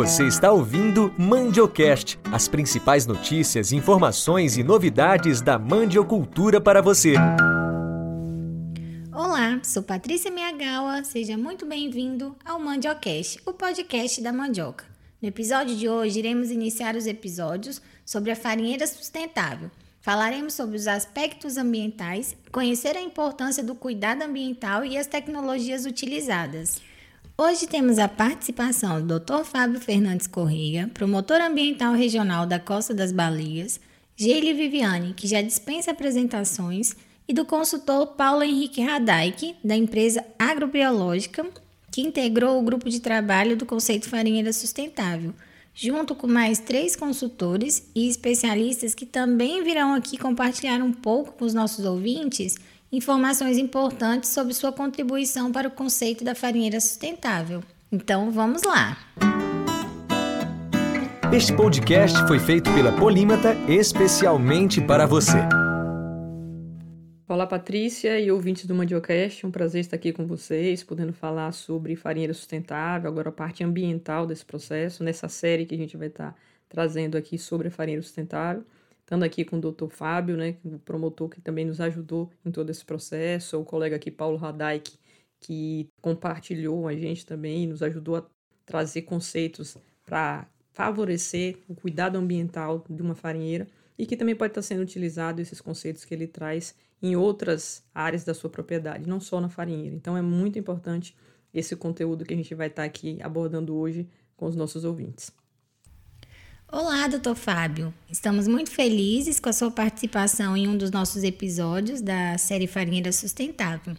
Você está ouvindo Mandiocast, as principais notícias, informações e novidades da mandiocultura para você. Olá, sou Patrícia Miagawa, seja muito bem-vindo ao Mandiocast, o podcast da mandioca. No episódio de hoje, iremos iniciar os episódios sobre a farinheira sustentável. Falaremos sobre os aspectos ambientais, conhecer a importância do cuidado ambiental e as tecnologias utilizadas. Hoje temos a participação do Dr. Fábio Fernandes Correia, promotor ambiental regional da Costa das Baleias, Geile Viviane, que já dispensa apresentações, e do consultor Paulo Henrique Radaik, da empresa agrobiológica, que integrou o grupo de trabalho do conceito farinheira sustentável, junto com mais três consultores e especialistas que também virão aqui compartilhar um pouco com os nossos ouvintes informações importantes sobre sua contribuição para o conceito da farinheira sustentável. Então, vamos lá! Este podcast foi feito pela Polímata especialmente para você. Olá, Patrícia e ouvintes do Mandiocast. Um prazer estar aqui com vocês, podendo falar sobre farinheira sustentável, agora a parte ambiental desse processo, nessa série que a gente vai estar trazendo aqui sobre a farinheira sustentável estando aqui com o doutor Fábio, né, o promotor que também nos ajudou em todo esse processo, o colega aqui, Paulo Radaik, que compartilhou a gente também, nos ajudou a trazer conceitos para favorecer o cuidado ambiental de uma farinheira e que também pode estar sendo utilizado esses conceitos que ele traz em outras áreas da sua propriedade, não só na farinheira. Então é muito importante esse conteúdo que a gente vai estar aqui abordando hoje com os nossos ouvintes. Olá, doutor Fábio. Estamos muito felizes com a sua participação em um dos nossos episódios da série Farinheira Sustentável.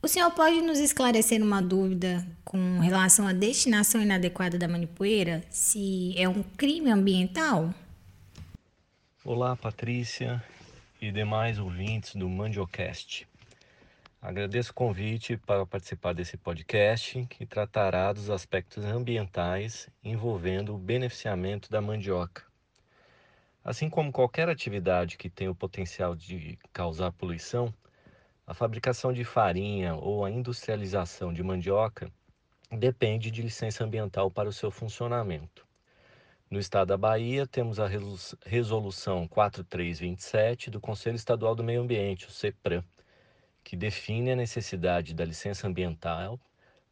O senhor pode nos esclarecer uma dúvida com relação à destinação inadequada da manipoeira? Se é um crime ambiental? Olá, Patrícia e demais ouvintes do Mandiocast. Agradeço o convite para participar desse podcast que tratará dos aspectos ambientais envolvendo o beneficiamento da mandioca. Assim como qualquer atividade que tem o potencial de causar poluição, a fabricação de farinha ou a industrialização de mandioca depende de licença ambiental para o seu funcionamento. No estado da Bahia, temos a Resolução 4327 do Conselho Estadual do Meio Ambiente, o CEPRAM, que define a necessidade da licença ambiental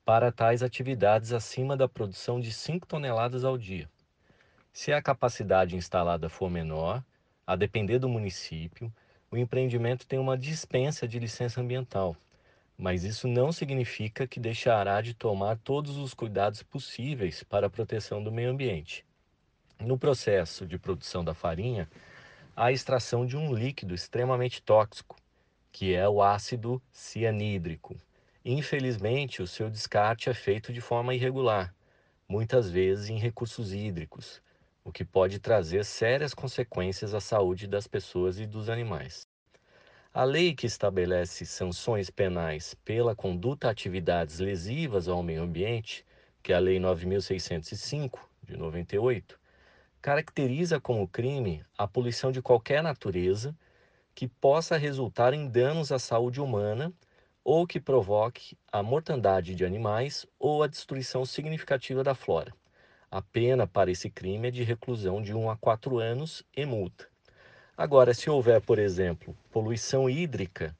para tais atividades acima da produção de 5 toneladas ao dia. Se a capacidade instalada for menor, a depender do município, o empreendimento tem uma dispensa de licença ambiental, mas isso não significa que deixará de tomar todos os cuidados possíveis para a proteção do meio ambiente. No processo de produção da farinha, há a extração de um líquido extremamente tóxico, que é o ácido cianídrico. Infelizmente, o seu descarte é feito de forma irregular, muitas vezes em recursos hídricos, o que pode trazer sérias consequências à saúde das pessoas e dos animais. A lei que estabelece sanções penais pela conduta a atividades lesivas ao meio ambiente, que é a Lei 9605 de 98, caracteriza como crime a poluição de qualquer natureza que possa resultar em danos à saúde humana ou que provoque a mortandade de animais ou a destruição significativa da flora. A pena para esse crime é de reclusão de 1 a 4 anos e multa. Agora, se houver, por exemplo, poluição hídrica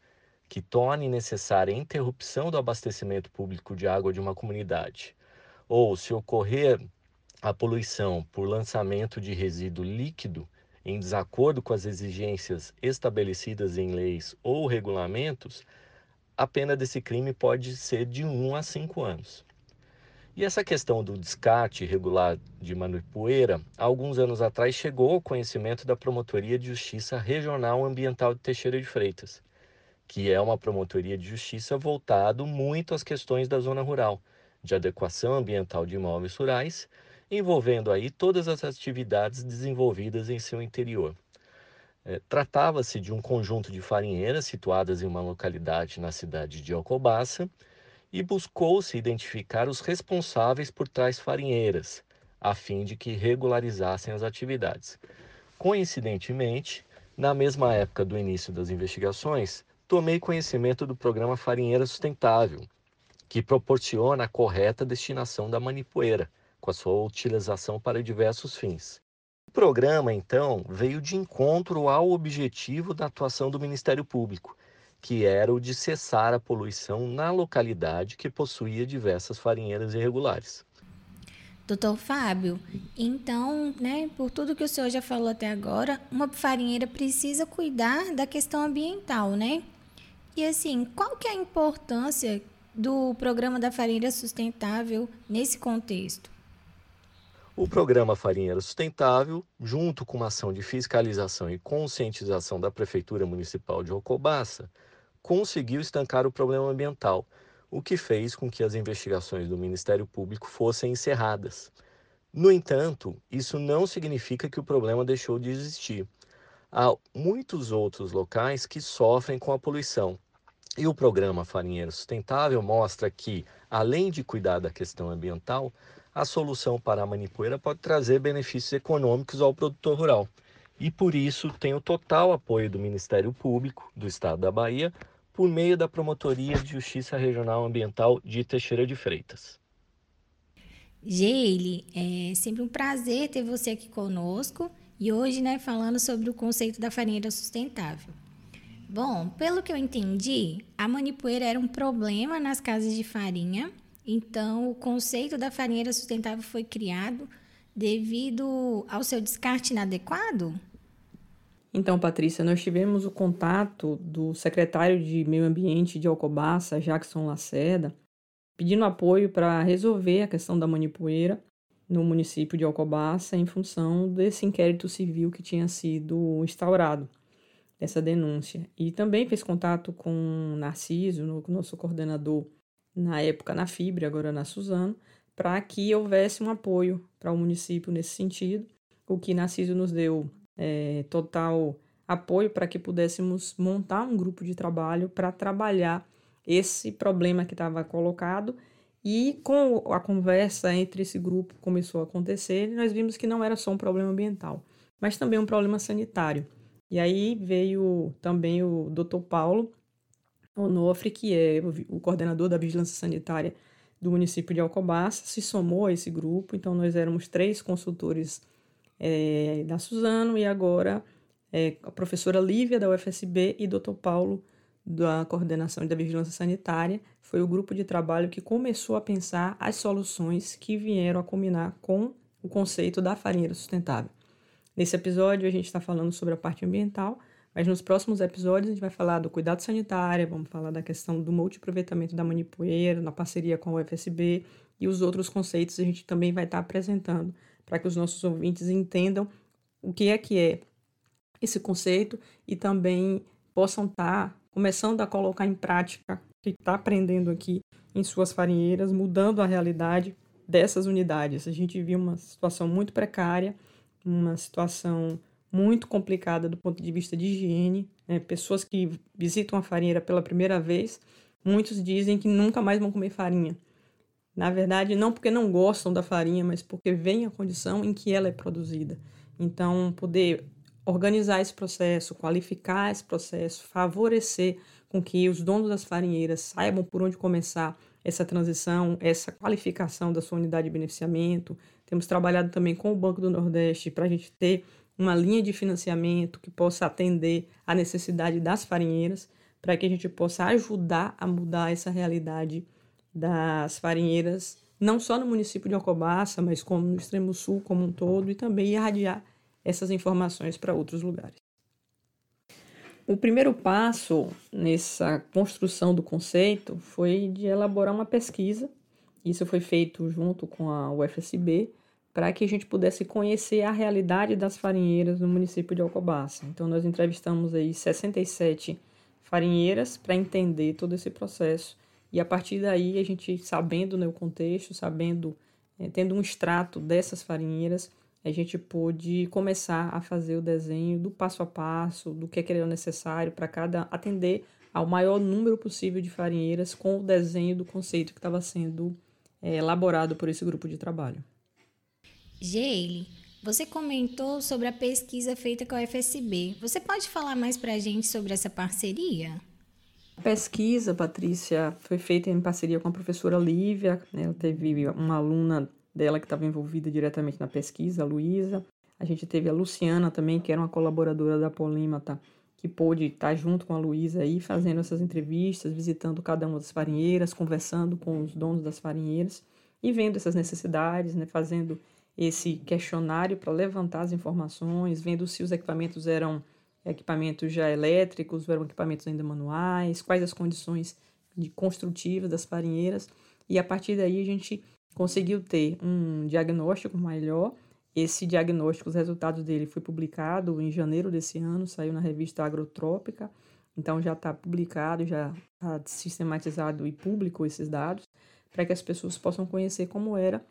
que torne necessária a interrupção do abastecimento público de água de uma comunidade, ou se ocorrer a poluição por lançamento de resíduo líquido em desacordo com as exigências estabelecidas em leis ou regulamentos, a pena desse crime pode ser de 1 a 5 anos. E essa questão do descarte irregular de manipoeira, alguns anos atrás chegou ao conhecimento da Promotoria de Justiça Regional Ambiental de Teixeira de Freitas, que é uma promotoria de justiça voltado muito às questões da zona rural, de adequação ambiental de imóveis rurais envolvendo aí todas as atividades desenvolvidas em seu interior. É, Tratava-se de um conjunto de farinheiras situadas em uma localidade na cidade de Alcobaça e buscou-se identificar os responsáveis por tais farinheiras, a fim de que regularizassem as atividades. Coincidentemente, na mesma época do início das investigações, tomei conhecimento do programa Farinheira Sustentável, que proporciona a correta destinação da manipoeira, com a sua utilização para diversos fins. O programa, então, veio de encontro ao objetivo da atuação do Ministério Público, que era o de cessar a poluição na localidade que possuía diversas farinheiras irregulares. Doutor Fábio, então, né, por tudo que o senhor já falou até agora, uma farinheira precisa cuidar da questão ambiental, né? E assim, qual que é a importância do programa da farinheira sustentável nesse contexto? O programa Farinheira Sustentável, junto com uma ação de fiscalização e conscientização da Prefeitura Municipal de Rocobaça, conseguiu estancar o problema ambiental, o que fez com que as investigações do Ministério Público fossem encerradas. No entanto, isso não significa que o problema deixou de existir. Há muitos outros locais que sofrem com a poluição. E o programa Farinheiro Sustentável mostra que, além de cuidar da questão ambiental, a solução para a manipoeira pode trazer benefícios econômicos ao produtor rural. E por isso tem o total apoio do Ministério Público do Estado da Bahia por meio da Promotoria de Justiça Regional Ambiental de Teixeira de Freitas. Geile, é sempre um prazer ter você aqui conosco e hoje, né, falando sobre o conceito da farinheira sustentável. Bom, pelo que eu entendi, a manipoeira era um problema nas casas de farinha, então o conceito da farinheira sustentável foi criado devido ao seu descarte inadequado? Então, Patrícia, nós tivemos o contato do secretário de Meio Ambiente de Alcobaça, Jackson Lacerda, pedindo apoio para resolver a questão da manipoeira no município de Alcobaça em função desse inquérito civil que tinha sido instaurado, dessa denúncia. E também fez contato com Narciso, no, nosso coordenador na época na Fibre, agora na Suzano, para que houvesse um apoio para o município nesse sentido, o que Narciso nos deu é, total apoio para que pudéssemos montar um grupo de trabalho para trabalhar esse problema que estava colocado. E com a conversa entre esse grupo começou a acontecer, nós vimos que não era só um problema ambiental, mas também um problema sanitário. E aí veio também o Dr. Paulo Onofre, que é o coordenador da vigilância sanitária do município de Alcobaça, se somou a esse grupo. Então, nós éramos três consultores é, da Suzano e agora é, a professora Lívia da UFSB e Dr. Paulo da Coordenação da Vigilância Sanitária. Foi o grupo de trabalho que começou a pensar as soluções que vieram a combinar com o conceito da farinheira sustentável. Nesse episódio a gente está falando sobre a parte ambiental, mas nos próximos episódios a gente vai falar do cuidado sanitário, vamos falar da questão do multiaproveitamento da manipoeira, na parceria com a UFSB e os outros conceitos a gente também vai estar apresentando para que os nossos ouvintes entendam o que é que é esse conceito e também possam estar tá começando a colocar em prática o que está aprendendo aqui em suas farinheiras, mudando a realidade dessas unidades. A gente viu uma situação muito precária, uma situação muito complicada do ponto de vista de higiene. Né? Pessoas que visitam a farinheira pela primeira vez, muitos dizem que nunca mais vão comer farinha. Na verdade, não porque não gostam da farinha, mas porque vem a condição em que ela é produzida. Então, poder organizar esse processo, qualificar esse processo, favorecer com que os donos das farinheiras saibam por onde começar essa transição, essa qualificação da sua unidade de beneficiamento. Temos trabalhado também com o Banco do Nordeste para a gente ter uma linha de financiamento que possa atender a necessidade das farinheiras, para que a gente possa ajudar a mudar essa realidade das farinheiras, não só no município de Alcobaça, mas como no extremo sul como um todo, e também irradiar essas informações para outros lugares. O primeiro passo nessa construção do conceito foi de elaborar uma pesquisa. Isso foi feito junto com a UFSB para que a gente pudesse conhecer a realidade das farinheiras no município de Alcobaça. Então nós entrevistamos aí 67 farinheiras para entender todo esse processo e a partir daí, a gente sabendo né, o contexto, sabendo, é, tendo um extrato dessas farinheiras, a gente pôde começar a fazer o desenho do passo a passo, do que, é que era necessário para cada atender ao maior número possível de farinheiras com o desenho do conceito que estava sendo é, elaborado por esse grupo de trabalho. Geile, você comentou sobre a pesquisa feita com a FSB. Você pode falar mais para a gente sobre essa parceria? A pesquisa, Patrícia, foi feita em parceria com a professora Lívia. Né? Ela teve uma aluna dela que estava envolvida diretamente na pesquisa, a Luísa. A gente teve a Luciana também, que era uma colaboradora da Polímata, que pôde estar junto com a Luísa aí, fazendo essas entrevistas, visitando cada uma das farinheiras, conversando com os donos das farinheiras e vendo essas necessidades, né, fazendo esse questionário para levantar as informações, vendo se os equipamentos eram equipamentos já elétricos, eram equipamentos ainda manuais, quais as condições de construtivas das farinheiras, e a partir daí a gente conseguiu ter um diagnóstico melhor. Esse diagnóstico, os resultados dele foi publicado em janeiro desse ano, saiu na revista Agrotrópica, então já está publicado, já está sistematizado e público esses dados, para que as pessoas possam conhecer como era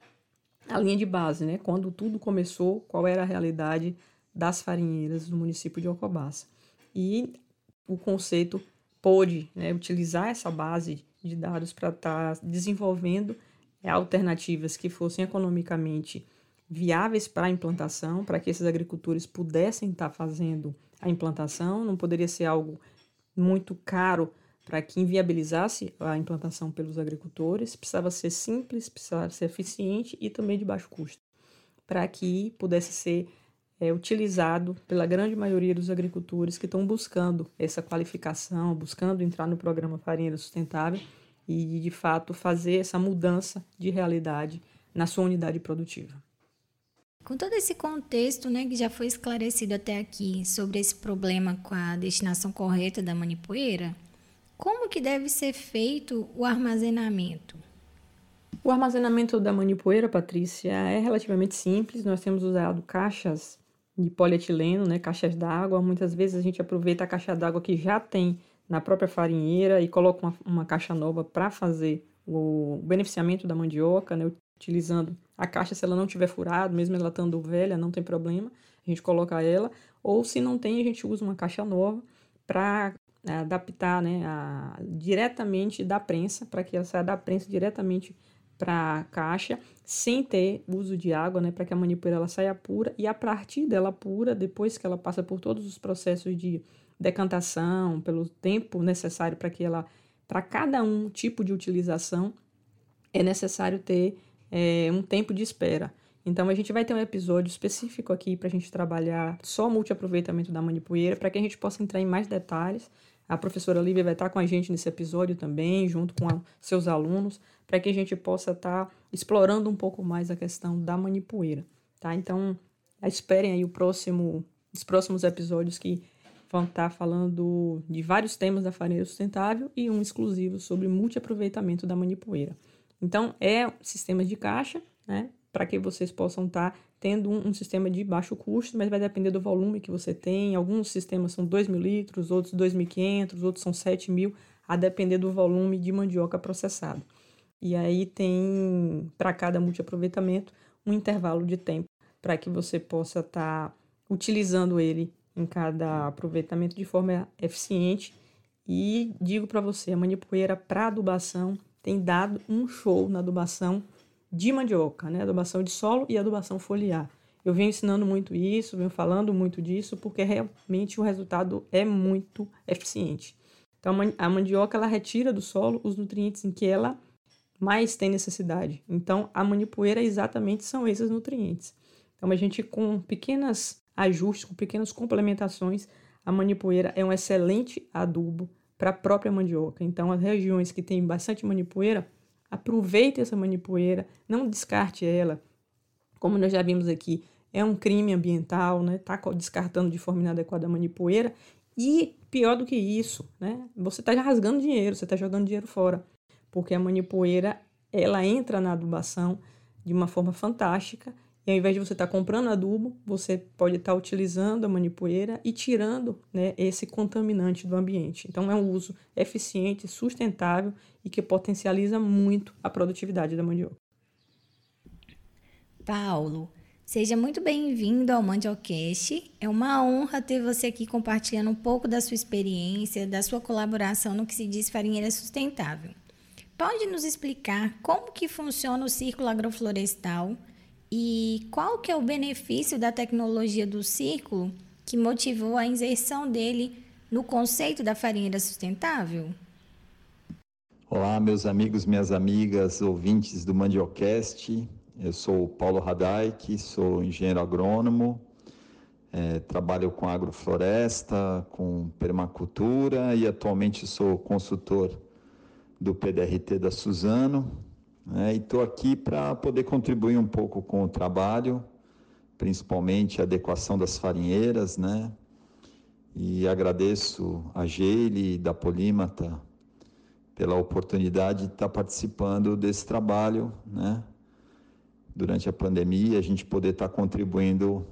a linha de base, né? Quando tudo começou, qual era a realidade das farinheiras do município de Alcobaça. E o conceito pôde né, utilizar essa base de dados para estar tá desenvolvendo alternativas que fossem economicamente viáveis para a implantação, para que esses agricultores pudessem estar fazendo a implantação, não poderia ser algo muito caro para que inviabilizasse a implantação pelos agricultores, precisava ser simples, precisava ser eficiente e também de baixo custo, para que pudesse ser é, utilizado pela grande maioria dos agricultores que estão buscando essa qualificação, buscando entrar no programa Farinha Sustentável e, de fato, fazer essa mudança de realidade na sua unidade produtiva. Com todo esse contexto, né, que já foi esclarecido até aqui sobre esse problema com a destinação correta da manipoeira, como que deve ser feito o armazenamento? O armazenamento da manipoeira, Patrícia, é relativamente simples. Nós temos usado caixas de polietileno, né, caixas d'água. Muitas vezes a gente aproveita a caixa d'água que já tem na própria farinheira e coloca uma, uma caixa nova para fazer o beneficiamento da mandioca, né, utilizando a caixa, se ela não tiver furado, mesmo ela estando velha, não tem problema, a gente coloca ela. Ou se não tem, a gente usa uma caixa nova para adaptar né, a, diretamente da prensa, para que ela saia da prensa diretamente para a caixa, sem ter uso de água, né, para que a manipoeira ela saia pura. E a partir dela pura, depois que ela passa por todos os processos de decantação, pelo tempo necessário para que ela, para cada um tipo de utilização, é necessário ter é, um tempo de espera. Então a gente vai ter um episódio específico aqui para a gente trabalhar só multiaproveitamento da manipoeira, para que a gente possa entrar em mais detalhes. A professora Lívia vai estar com a gente nesse episódio também, junto com a, seus alunos, para que a gente possa estar explorando um pouco mais a questão da manipoeira, tá? Então, esperem aí o próximo, os próximos episódios que vão estar falando de vários temas da farinha sustentável e um exclusivo sobre multiaproveitamento da manipoeira. Então, é sistema de caixa, né? Para que vocês possam estar tendo um, um, sistema de baixo custo, mas vai depender do volume que você tem. Alguns sistemas são 2 mil litros, outros 2.500, outros são 7 mil, a depender do volume de mandioca processado. E aí tem, para cada multiaproveitamento, um intervalo de tempo para que você possa estar tá utilizando ele em cada aproveitamento de forma eficiente. E digo para você, a manipoeira para adubação tem dado um show na adubação de mandioca, né? Adubação de solo e adubação foliar. Eu venho ensinando muito isso, venho falando muito disso, porque realmente o resultado é muito eficiente. Então, a mandioca ela retira do solo os nutrientes em que ela mais tem necessidade. Então, a manipoeira exatamente são esses nutrientes. Então, a gente com pequenas ajustes, com pequenas complementações, a manipoeira é um excelente adubo para a própria mandioca. Então, as regiões que têm bastante manipoeira, aproveite essa manipoeira, não descarte ela. Como nós já vimos aqui, é um crime ambiental, né? Tá descartando de forma inadequada a manipoeira e pior do que isso, né? Você está rasgando dinheiro, você está jogando dinheiro fora, porque a manipoeira ela entra na adubação de uma forma fantástica e ao invés de você estar tá comprando adubo, você pode estar tá utilizando a manipoeira e tirando né, esse contaminante do ambiente. Então, é um uso eficiente, sustentável e que potencializa muito a produtividade da mandioca. Paulo, seja muito bem-vindo ao Mandiocast. É uma honra ter você aqui compartilhando um pouco da sua experiência, da sua colaboração no que se diz farinheira sustentável. Pode nos explicar como que funciona o círculo agroflorestal? E qual que é o benefício da tecnologia do círculo que motivou a inserção dele no conceito da farinha sustentável? Olá, meus amigos, minhas amigas, ouvintes do Mandiocast. Eu sou Paulo Radaik, sou engenheiro agrônomo, é, trabalho com agrofloresta, com permacultura e atualmente sou consultor do PDRT da Suzano. Né, e estou aqui para poder contribuir um pouco com o trabalho, principalmente a adequação das farinheiras, né? E agradeço a Geile da Polímata pela oportunidade de estar participando desse trabalho, né? Durante a pandemia, a gente poder estar contribuindo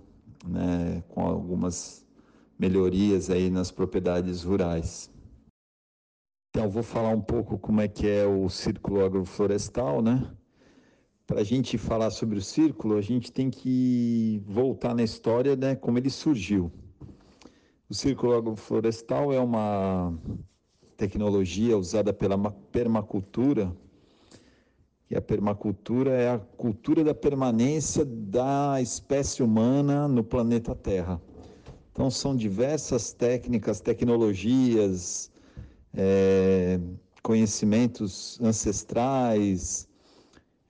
né, com algumas melhorias aí nas propriedades rurais. Vou falar um pouco como é que é o círculo agroflorestal, né? Para a gente falar sobre o círculo, a gente tem que voltar na história, né, como ele surgiu. O círculo agroflorestal é uma tecnologia usada pela permacultura, e a permacultura é a cultura da permanência da espécie humana no planeta Terra. Então, são diversas técnicas, tecnologias, é, conhecimentos ancestrais,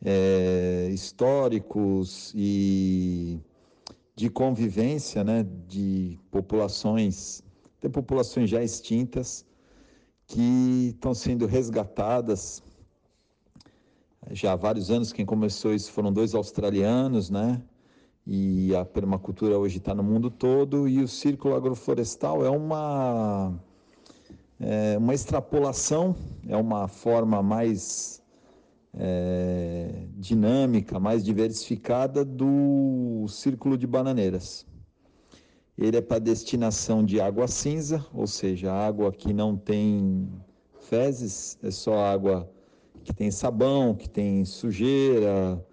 é, históricos e de convivência né, de populações, até populações já extintas, que estão sendo resgatadas. Já há vários anos, quem começou isso foram dois australianos, né? E a permacultura hoje está no mundo todo, e o círculo agroflorestal é uma, é uma extrapolação, é uma forma mais é, dinâmica, mais diversificada do círculo de bananeiras. Ele é para destinação de água cinza, ou seja, água que não tem fezes, é só água que tem sabão, que tem sujeira,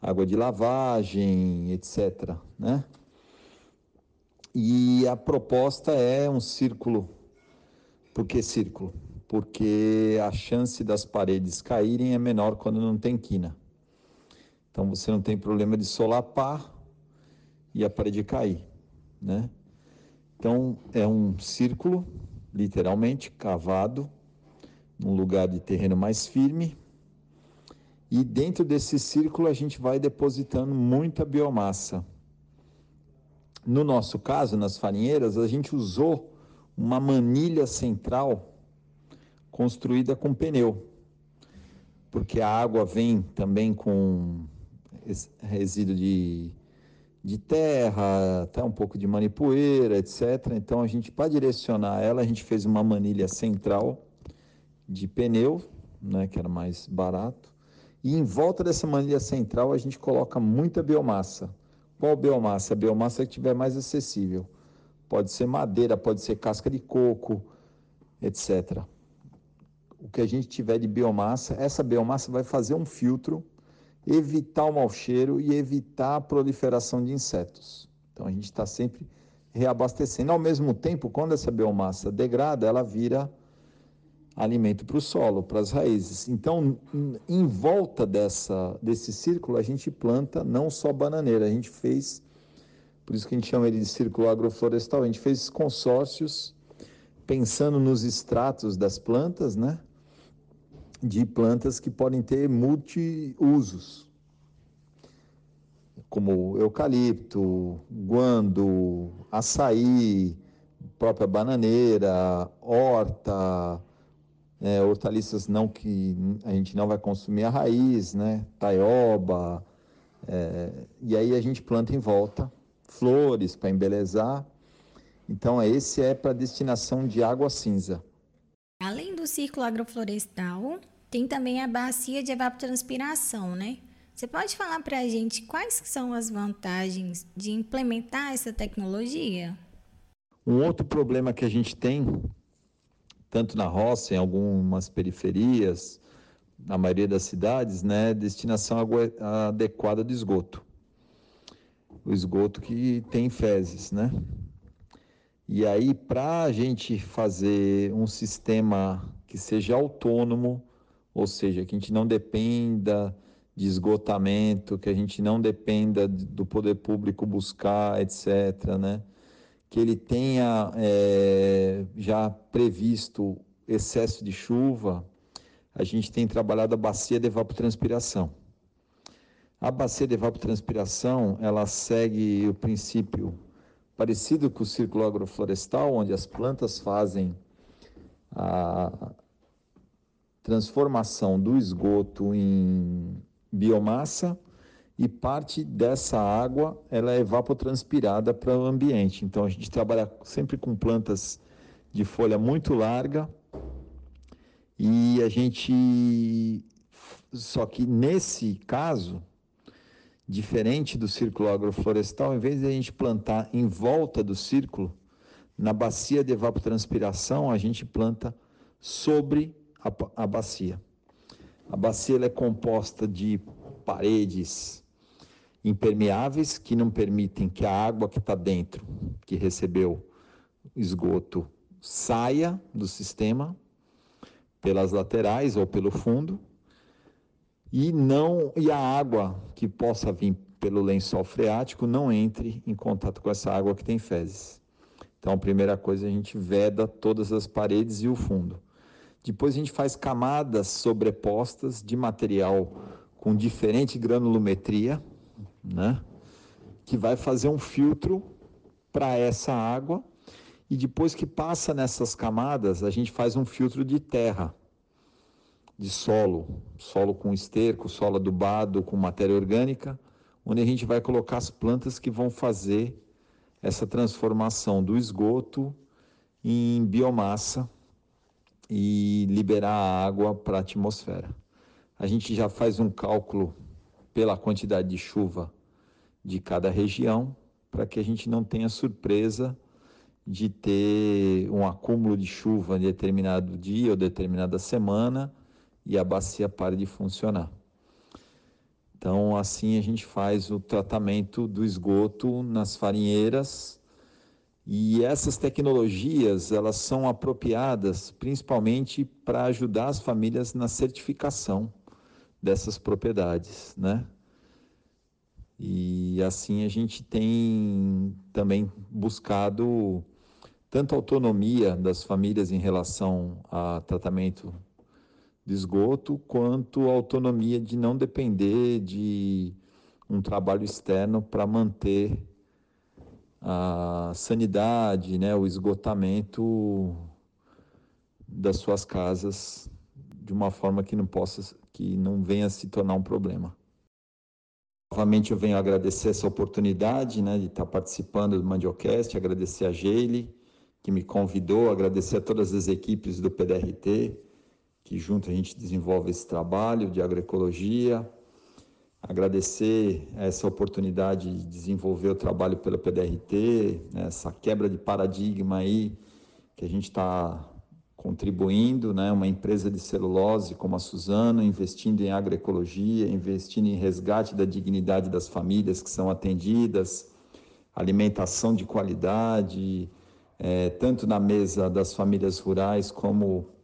água de lavagem, etc. Né? E a proposta é um círculo. Por que círculo? porque a chance das paredes caírem é menor quando não tem quina. Então você não tem problema de solapar e a parede cair, né? Então é um círculo, literalmente cavado, num lugar de terreno mais firme. E dentro desse círculo a gente vai depositando muita biomassa. No nosso caso, nas farinheiras, a gente usou uma manilha central construída com pneu, porque a água vem também com resíduo de, de terra, até um pouco de manipoeira, etc. Então a gente, para direcionar ela, a gente fez uma manilha central de pneu, né, que era mais barato, e em volta dessa manilha central a gente coloca muita biomassa. Qual biomassa? A biomassa que tiver mais acessível. Pode ser madeira, pode ser casca de coco, etc o que a gente tiver de biomassa, essa biomassa vai fazer um filtro, evitar o mau cheiro e evitar a proliferação de insetos. Então a gente está sempre reabastecendo. Ao mesmo tempo, quando essa biomassa degrada, ela vira alimento para o solo, para as raízes. Então, em volta dessa, desse círculo, a gente planta não só bananeira, a gente fez, por isso que a gente chama ele de círculo agroflorestal, a gente fez consórcios pensando nos extratos das plantas, né? de plantas que podem ter multiusos, como eucalipto, guando, açaí, própria bananeira, horta, é, hortaliças não que a gente não vai consumir a raiz, né? Taioba, é, e aí a gente planta em volta flores para embelezar. Então esse é para destinação de água cinza. Além do círculo agroflorestal, tem também a bacia de evapotranspiração, né? Você pode falar para a gente quais são as vantagens de implementar essa tecnologia? Um outro problema que a gente tem, tanto na roça, em algumas periferias, na maioria das cidades, né, é destinação adequada de esgoto. O esgoto que tem fezes, né? E aí, para a gente fazer um sistema que seja autônomo, ou seja, que a gente não dependa de esgotamento, que a gente não dependa do poder público buscar, etc., né? que ele tenha é, já previsto excesso de chuva, a gente tem trabalhado a bacia de evapotranspiração. A bacia de evapotranspiração, ela segue o princípio parecido com o círculo agroflorestal, onde as plantas fazem a transformação do esgoto em biomassa e parte dessa água ela é evapotranspirada para o ambiente. Então a gente trabalha sempre com plantas de folha muito larga e a gente só que nesse caso diferente do círculo agroflorestal, em vez de a gente plantar em volta do círculo, na bacia de evapotranspiração, a gente planta sobre a, a bacia. A bacia é composta de paredes impermeáveis que não permitem que a água que está dentro, que recebeu esgoto, saia do sistema pelas laterais ou pelo fundo e não e a água que possa vir pelo lençol freático não entre em contato com essa água que tem fezes. Então, a primeira coisa a gente veda todas as paredes e o fundo. Depois a gente faz camadas sobrepostas de material com diferente granulometria, né? Que vai fazer um filtro para essa água e depois que passa nessas camadas, a gente faz um filtro de terra de solo, solo com esterco, solo adubado com matéria orgânica, onde a gente vai colocar as plantas que vão fazer essa transformação do esgoto em biomassa e liberar a água para a atmosfera. A gente já faz um cálculo pela quantidade de chuva de cada região, para que a gente não tenha surpresa de ter um acúmulo de chuva em determinado dia ou determinada semana e a bacia pare de funcionar. Então, assim a gente faz o tratamento do esgoto nas farinheiras e essas tecnologias, elas são apropriadas principalmente para ajudar as famílias na certificação dessas propriedades, né? E assim a gente tem também buscado tanto autonomia das famílias em relação a tratamento de esgoto, quanto a autonomia de não depender de um trabalho externo para manter a sanidade, né, o esgotamento das suas casas de uma forma que não possa, que não venha se tornar um problema. Novamente eu venho agradecer essa oportunidade, né, de estar participando do Mandiocast, agradecer a Geile, que me convidou, agradecer a todas as equipes do PDRT, que junto a gente desenvolve esse trabalho de agroecologia. Agradecer essa oportunidade de desenvolver o trabalho pela PDRT, né, essa quebra de paradigma aí que a gente está contribuindo, né, uma empresa de celulose como a Suzano, investindo em agroecologia, investindo em resgate da dignidade das famílias que são atendidas, alimentação de qualidade, é, tanto na mesa das famílias rurais como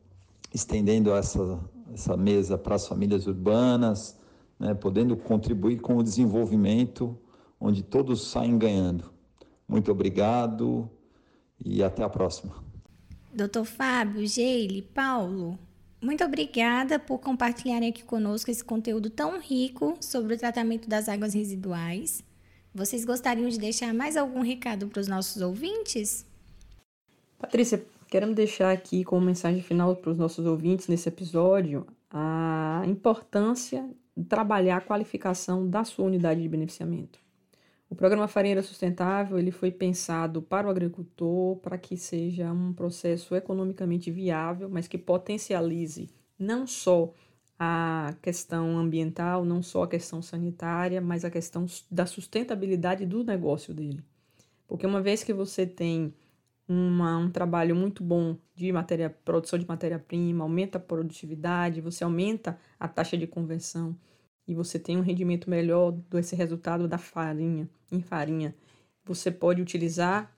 estendendo essa, essa mesa para as famílias urbanas, né, podendo contribuir com o desenvolvimento onde todos saem ganhando. Muito obrigado e até a próxima. Doutor Fábio, Geile, Paulo, muito obrigada por compartilharem aqui conosco esse conteúdo tão rico sobre o tratamento das águas residuais. Vocês gostariam de deixar mais algum recado para os nossos ouvintes? Patrícia, Queremos deixar aqui como mensagem final para os nossos ouvintes nesse episódio a importância de trabalhar a qualificação da sua unidade de beneficiamento. O programa Farinheira Sustentável ele foi pensado para o agricultor para que seja um processo economicamente viável, mas que potencialize não só a questão ambiental, não só a questão sanitária, mas a questão da sustentabilidade do negócio dele. Porque uma vez que você tem uma, um trabalho muito bom de matéria, produção de matéria-prima, aumenta a produtividade, você aumenta a taxa de conversão e você tem um rendimento melhor desse resultado da farinha, em farinha. Você pode utilizar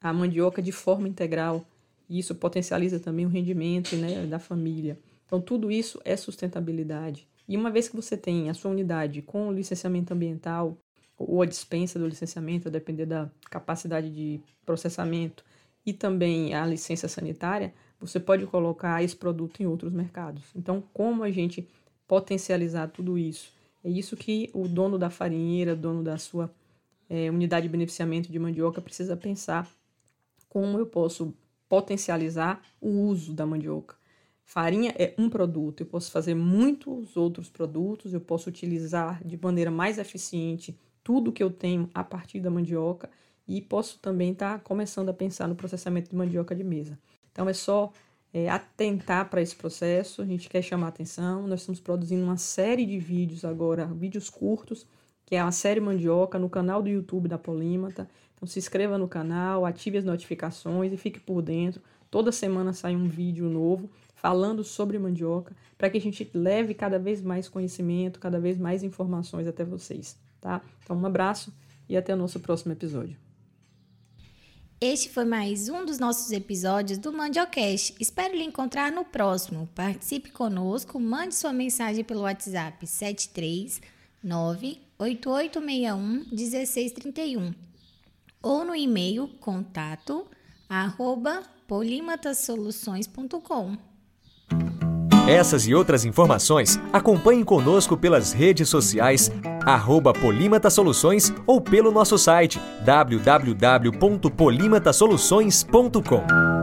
a mandioca de forma integral e isso potencializa também o rendimento né, da família. Então, tudo isso é sustentabilidade. E uma vez que você tem a sua unidade com o licenciamento ambiental ou a dispensa do licenciamento, a depender da capacidade de processamento, e também a licença sanitária, você pode colocar esse produto em outros mercados. Então, como a gente potencializar tudo isso É isso que o dono da farinheira, dono da sua é, unidade de beneficiamento de mandioca precisa pensar como eu posso potencializar o uso da mandioca. Farinha é um produto, eu posso fazer muitos outros produtos, eu posso utilizar de maneira mais eficiente tudo que eu tenho a partir da mandioca e posso também estar tá começando a pensar no processamento de mandioca de mesa. Então é só é, atentar para esse processo, a gente quer chamar atenção. Nós estamos produzindo uma série de vídeos agora, vídeos curtos, que é a série Mandioca, no canal do YouTube da Polímata. Então se inscreva no canal, ative as notificações e fique por dentro. Toda semana sai um vídeo novo falando sobre mandioca, para que a gente leve cada vez mais conhecimento, cada vez mais informações até vocês, tá? Então um abraço e até o nosso próximo episódio. Este foi mais um dos nossos episódios do Mandiocast. Espero lhe encontrar no próximo. Participe conosco, mande sua mensagem pelo WhatsApp 739 8861 1631 ou no e-mail contato arroba polimatasoluções.com. Essas e outras informações acompanhem conosco pelas redes sociais arroba Polímata Soluções ou pelo nosso site www.polimatasoluções.com.